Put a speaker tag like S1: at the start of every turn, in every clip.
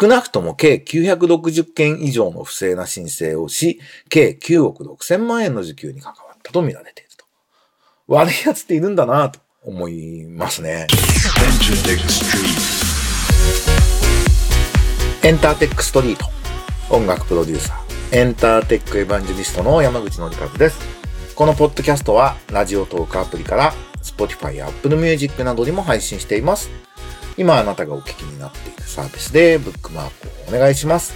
S1: 少なくとも計960件以上の不正な申請をし、計9億6千万円の受給に関わったと見られていると。悪い奴っているんだなと思いますね。エンターテックストリート。音楽プロデューサー。エンターテックエヴァンジェリストの山口のりかずです。このポッドキャストは、ラジオトークアプリから、Spotify や Apple Music などにも配信しています。今あなたがお聞きになっているサービスでブックマークをお願いします。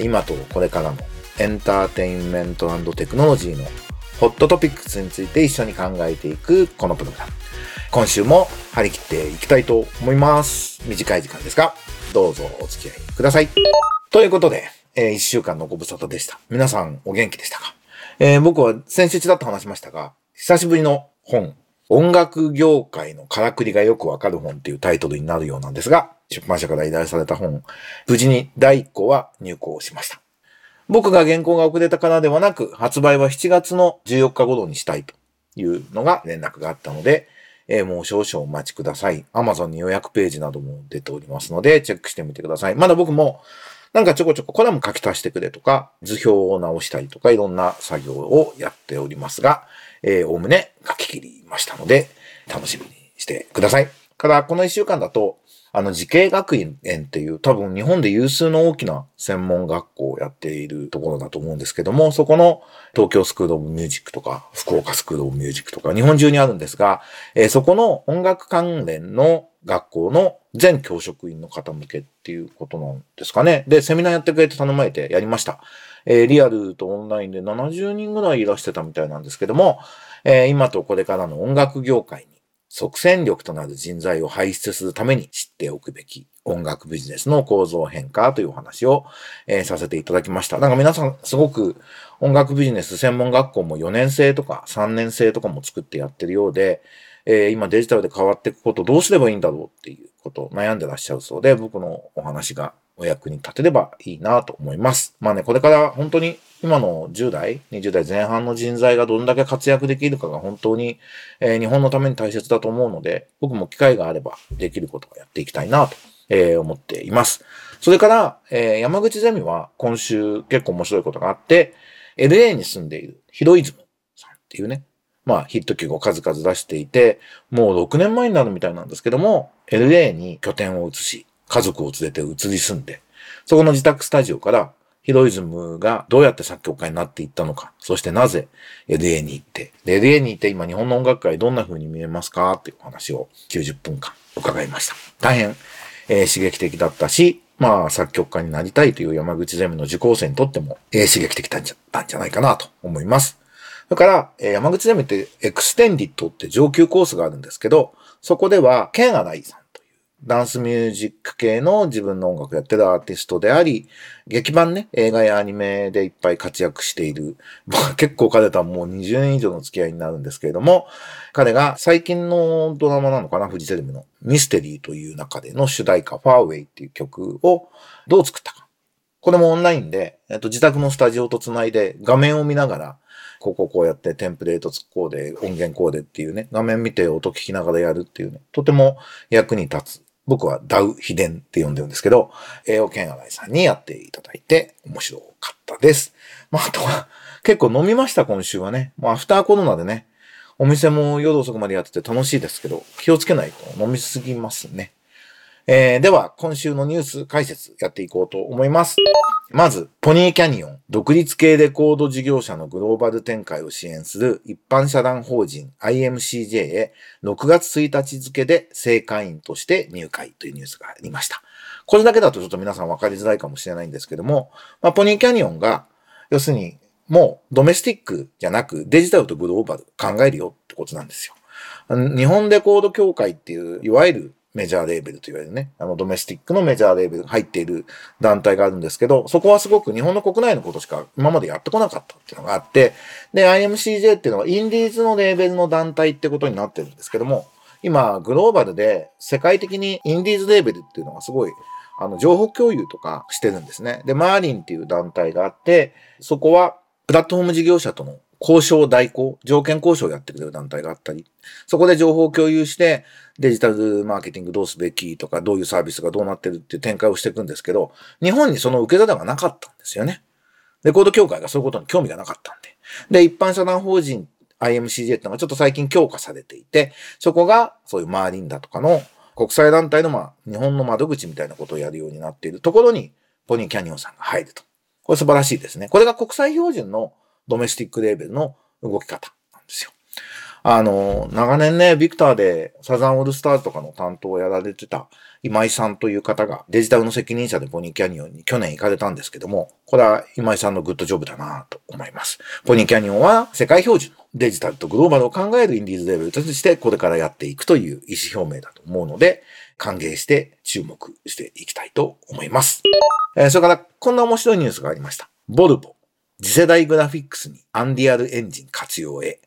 S1: 今とこれからのエンターテインメントテクノロジーのホットトピックスについて一緒に考えていくこのプログラム。今週も張り切っていきたいと思います。短い時間ですが、どうぞお付き合いください。ということで、えー、一週間のご無沙汰でした。皆さんお元気でしたか？えー、僕は先週ちらっと話しましたが、久しぶりの本、音楽業界のからくりがよくわかる本っていうタイトルになるようなんですが、出版社から依頼された本、無事に第1項は入稿しました。僕が原稿が遅れたからではなく、発売は7月の14日頃にしたいというのが連絡があったので、えー、もう少々お待ちください。Amazon に予約ページなども出ておりますので、チェックしてみてください。まだ僕も、なんかちょこちょこ、これも書き足してくれとか、図表を直したりとか、いろんな作業をやっておりますが、え、おおむね書き切りましたので、楽しみにしてください。から、この一週間だと、あの、慈恵学園っていう多分日本で有数の大きな専門学校をやっているところだと思うんですけども、そこの東京スクールオブミュージックとか、福岡スクールオブミュージックとか、日本中にあるんですが、えー、そこの音楽関連の学校の全教職員の方向けっていうことなんですかね。で、セミナーやってくれて頼まれてやりました。えー、リアルとオンラインで70人ぐらいいらしてたみたいなんですけども、えー、今とこれからの音楽業界に即戦力となる人材を輩出するために知っておくべき音楽ビジネスの構造変化というお話を、えー、させていただきました。なんか皆さんすごく音楽ビジネス専門学校も4年生とか3年生とかも作ってやってるようで、えー、今デジタルで変わっていくことどうすればいいんだろうっていうことを悩んでらっしゃるそうで、僕のお話がお役に立てればいいなと思います。まあね、これから本当に今の10代、20代前半の人材がどんだけ活躍できるかが本当に、えー、日本のために大切だと思うので、僕も機会があればできることをやっていきたいなと、えー、思っています。それから、えー、山口ゼミは今週結構面白いことがあって、LA に住んでいるヒロイズムさんっていうね、まあヒット曲を数々出していて、もう6年前になるみたいなんですけども、LA に拠点を移し、家族を連れて移り住んで、そこの自宅スタジオからヒロイズムがどうやって作曲家になっていったのか、そしてなぜ LA に行って、LA に行って今日本の音楽界どんな風に見えますかっていう話を90分間伺いました。大変、えー、刺激的だったし、まあ作曲家になりたいという山口ゼミの受講生にとっても、えー、刺激的だったんじゃないかなと思います。だから、山口ゼミって extended って上級コースがあるんですけど、そこでは、ケンアライさんというダンスミュージック系の自分の音楽やってるアーティストであり、劇版ね、映画やアニメでいっぱい活躍している。僕は結構彼とはもう20年以上の付き合いになるんですけれども、彼が最近のドラマなのかな、フジテレビのミステリーという中での主題歌、ファーウェイっていう曲をどう作ったか。これもオンラインで、えっと、自宅のスタジオとつないで画面を見ながら、こここうやってテンプレートこうで、音源こうでっていうね、画面見て音聞きながらやるっていうね、とても役に立つ僕はダウ秘伝って呼んでるんですけど、栄養健洗いさんにやっていただいて面白かったです。まあ、あとは結構飲みました今週はね。まあ、アフターコロナでね、お店も夜遅くまでやってて楽しいですけど、気をつけないと飲みすぎますね。えー、では、今週のニュース解説やっていこうと思います。まず、ポニーキャニオン、独立系レコード事業者のグローバル展開を支援する一般社団法人 IMCJ へ6月1日付で正会員として入会というニュースがありました。これだけだとちょっと皆さん分かりづらいかもしれないんですけども、まあ、ポニーキャニオンが、要するにもうドメスティックじゃなくデジタルとグローバル考えるよってことなんですよ。日本レコード協会っていう、いわゆるメジャーレーベルと言われるね、あのドメスティックのメジャーレーベル入っている団体があるんですけど、そこはすごく日本の国内のことしか今までやってこなかったっていうのがあって、で、IMCJ っていうのはインディーズのレーベルの団体ってことになってるんですけども、今、グローバルで世界的にインディーズレーベルっていうのがすごい、あの、情報共有とかしてるんですね。で、マーリンっていう団体があって、そこはプラットフォーム事業者との交渉代行、条件交渉をやってくれる団体があったり、そこで情報を共有して、デジタルマーケティングどうすべきとか、どういうサービスがどうなってるっていう展開をしていくんですけど、日本にその受け皿がなかったんですよね。レコード協会がそういうことに興味がなかったんで。で、一般社団法人 IMCJ ってのがちょっと最近強化されていて、そこがそういうマーリンだとかの国際団体のまあ、日本の窓口みたいなことをやるようになっているところに、ポニーキャニオンさんが入ると。これ素晴らしいですね。これが国際標準のドメスティックレーベルの動き方なんですよ。あの、長年ね、ビクターでサザンオールスターズとかの担当をやられてた今井さんという方がデジタルの責任者でポニーキャニオンに去年行かれたんですけども、これは今井さんのグッドジョブだなと思います。ポニーキャニオンは世界標準のデジタルとグローバルを考えるインディーズレベルとしてこれからやっていくという意思表明だと思うので、歓迎して注目していきたいと思います。えー、それからこんな面白いニュースがありました。ボルボ。次世代グラフィックスにアンディアルエンジン活用へ、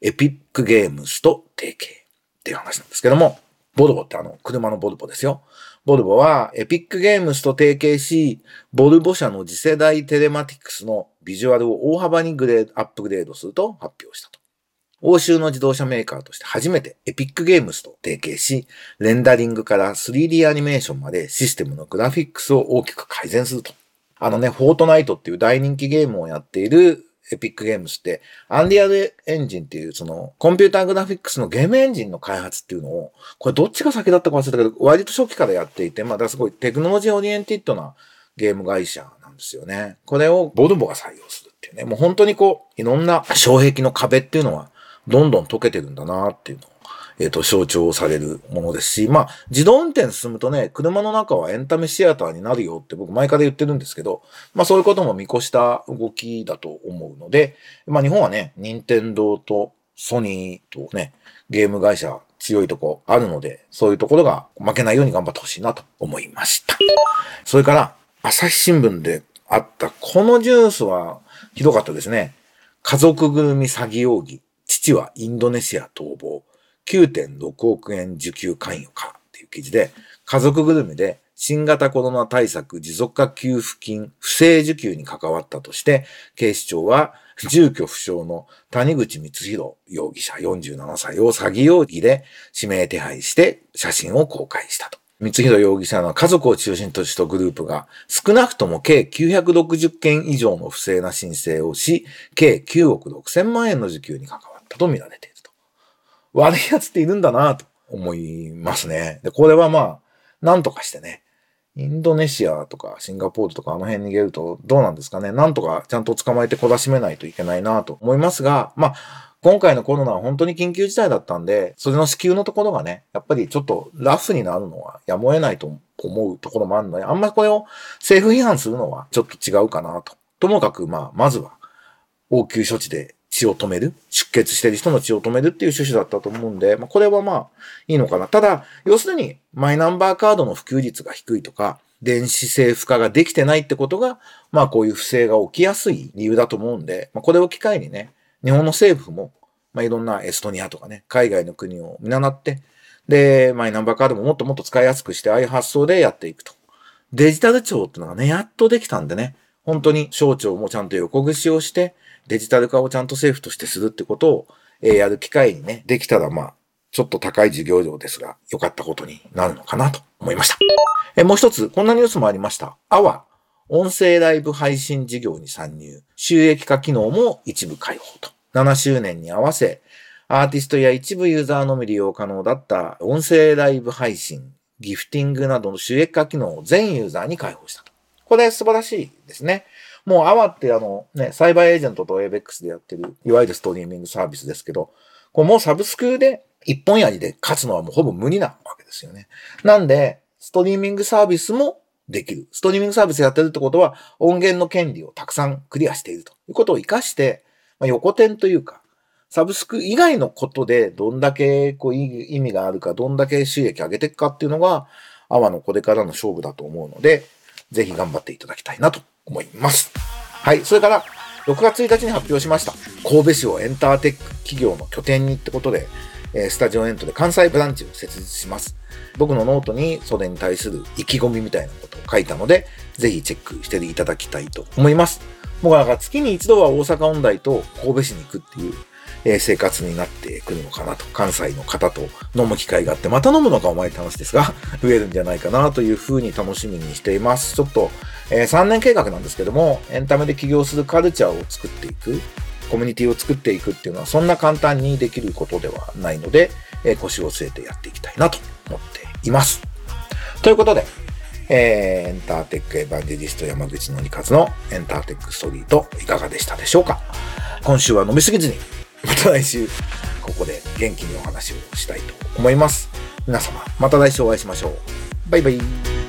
S1: エピックゲームスと提携っていう話なんですけども、ボルボってあの、車のボルボですよ。ボルボはエピックゲームスと提携し、ボルボ社の次世代テレマティクスのビジュアルを大幅にグレード、アップグレードすると発表したと。欧州の自動車メーカーとして初めてエピックゲームスと提携し、レンダリングから 3D アニメーションまでシステムのグラフィックスを大きく改善すると。あのね、フォートナイトっていう大人気ゲームをやっているエピックゲームスって、アンリアルエンジンっていう、その、コンピューターグラフィックスのゲームエンジンの開発っていうのを、これどっちが先だったか忘れたけど、割と初期からやっていて、ま、だすごい technology oriented なゲーム会社なんですよね。これをボルボが採用するっていうね、もう本当にこう、いろんな障壁の壁っていうのは、どんどん解けてるんだなっていうのをえっ、ー、と、象徴されるものですし、まあ、自動運転進むとね、車の中はエンタメシアターになるよって僕前から言ってるんですけど、まあそういうことも見越した動きだと思うので、まあ日本はね、任天堂とソニーとね、ゲーム会社強いとこあるので、そういうところが負けないように頑張ってほしいなと思いました。それから、朝日新聞であったこのニュースはひどかったですね。家族ぐるみ詐欺容疑。父はインドネシア逃亡。9.6億円受給関与かっていう記事で、家族ぐるみで新型コロナ対策持続化給付金不正受給に関わったとして、警視庁は住居不詳の谷口光弘容疑者47歳を詐欺容疑で指名手配して写真を公開したと。光弘容疑者の家族を中心としたグループが少なくとも計960件以上の不正な申請をし、計9億6千万円の受給に関わったとみられている。悪い奴っているんだなと思いますね。で、これはまあ、なんとかしてね、インドネシアとかシンガポールとかあの辺逃げるとどうなんですかね。なんとかちゃんと捕まえて懲らしめないといけないなと思いますが、まあ、今回のコロナは本当に緊急事態だったんで、それの支給のところがね、やっぱりちょっとラフになるのはやむを得ないと思うところもあるので、あんまりこれを政府批判するのはちょっと違うかなと。ともかく、まあ、まずは応急処置で血を止める、出血してる人の血を止めるっていう趣旨だったと思うんで、まあ、これはまあ、いいのかな。ただ、要するに、マイナンバーカードの普及率が低いとか、電子政府化ができてないってことが、まあこういう不正が起きやすい理由だと思うんで、まあこれを機会にね、日本の政府も、まあいろんなエストニアとかね、海外の国を見習って、で、マイナンバーカードももっともっと使いやすくして、ああいう発想でやっていくと。デジタル庁ってのがね、やっとできたんでね、本当に省庁もちゃんと横串をして、デジタル化をちゃんと政府としてするってことを、えー、やる機会にね、できたらまあ、ちょっと高い授業料ですが、良かったことになるのかなと思いました。えー、もう一つ、こんなニュースもありました。アワ、音声ライブ配信事業に参入、収益化機能も一部開放と。7周年に合わせ、アーティストや一部ユーザーのみ利用可能だった音声ライブ配信、ギフティングなどの収益化機能を全ユーザーに開放したと。これ素晴らしいですね。もうアワってあのね、サイバーエージェントと ABEX でやってる、いわゆるストリーミングサービスですけど、こうもうサブスクで一本やりで勝つのはもうほぼ無理なわけですよね。なんで、ストリーミングサービスもできる。ストリーミングサービスやってるってことは、音源の権利をたくさんクリアしているということを活かして、まあ、横転というか、サブスク以外のことでどんだけこう意味があるか、どんだけ収益上げていくかっていうのが、アワのこれからの勝負だと思うので、ぜひ頑張っていただきたいなと思います。はい。それから、6月1日に発表しました。神戸市をエンターテック企業の拠点にってことで、えスタジオアントレで関西ブランチを設立します。僕のノートにそれに対する意気込みみたいなことを書いたので、ぜひチェックしていただきたいと思います。もうなんか月に一度は大阪音大と神戸市に行くっていう、え生活になってくるのかなと。関西の方と飲む機会があって、また飲むのかお前って話ですが、増えるんじゃないかなというふうに楽しみにしています。ちょっと、え3年計画なんですけども、エンタメで起業するカルチャーを作っていく、コミュニティを作っていくっていうのは、そんな簡単にできることではないので、え腰を据えてやっていきたいなと思っています。ということで、えーエンターテックエヴァンジェリスト山口のりかずのエンターテックストリートいかがでしたでしょうか？今週は飲みすぎずに、また来週、ここで元気にお話をしたいと思います。皆様、また来週お会いしましょう。バイバイ。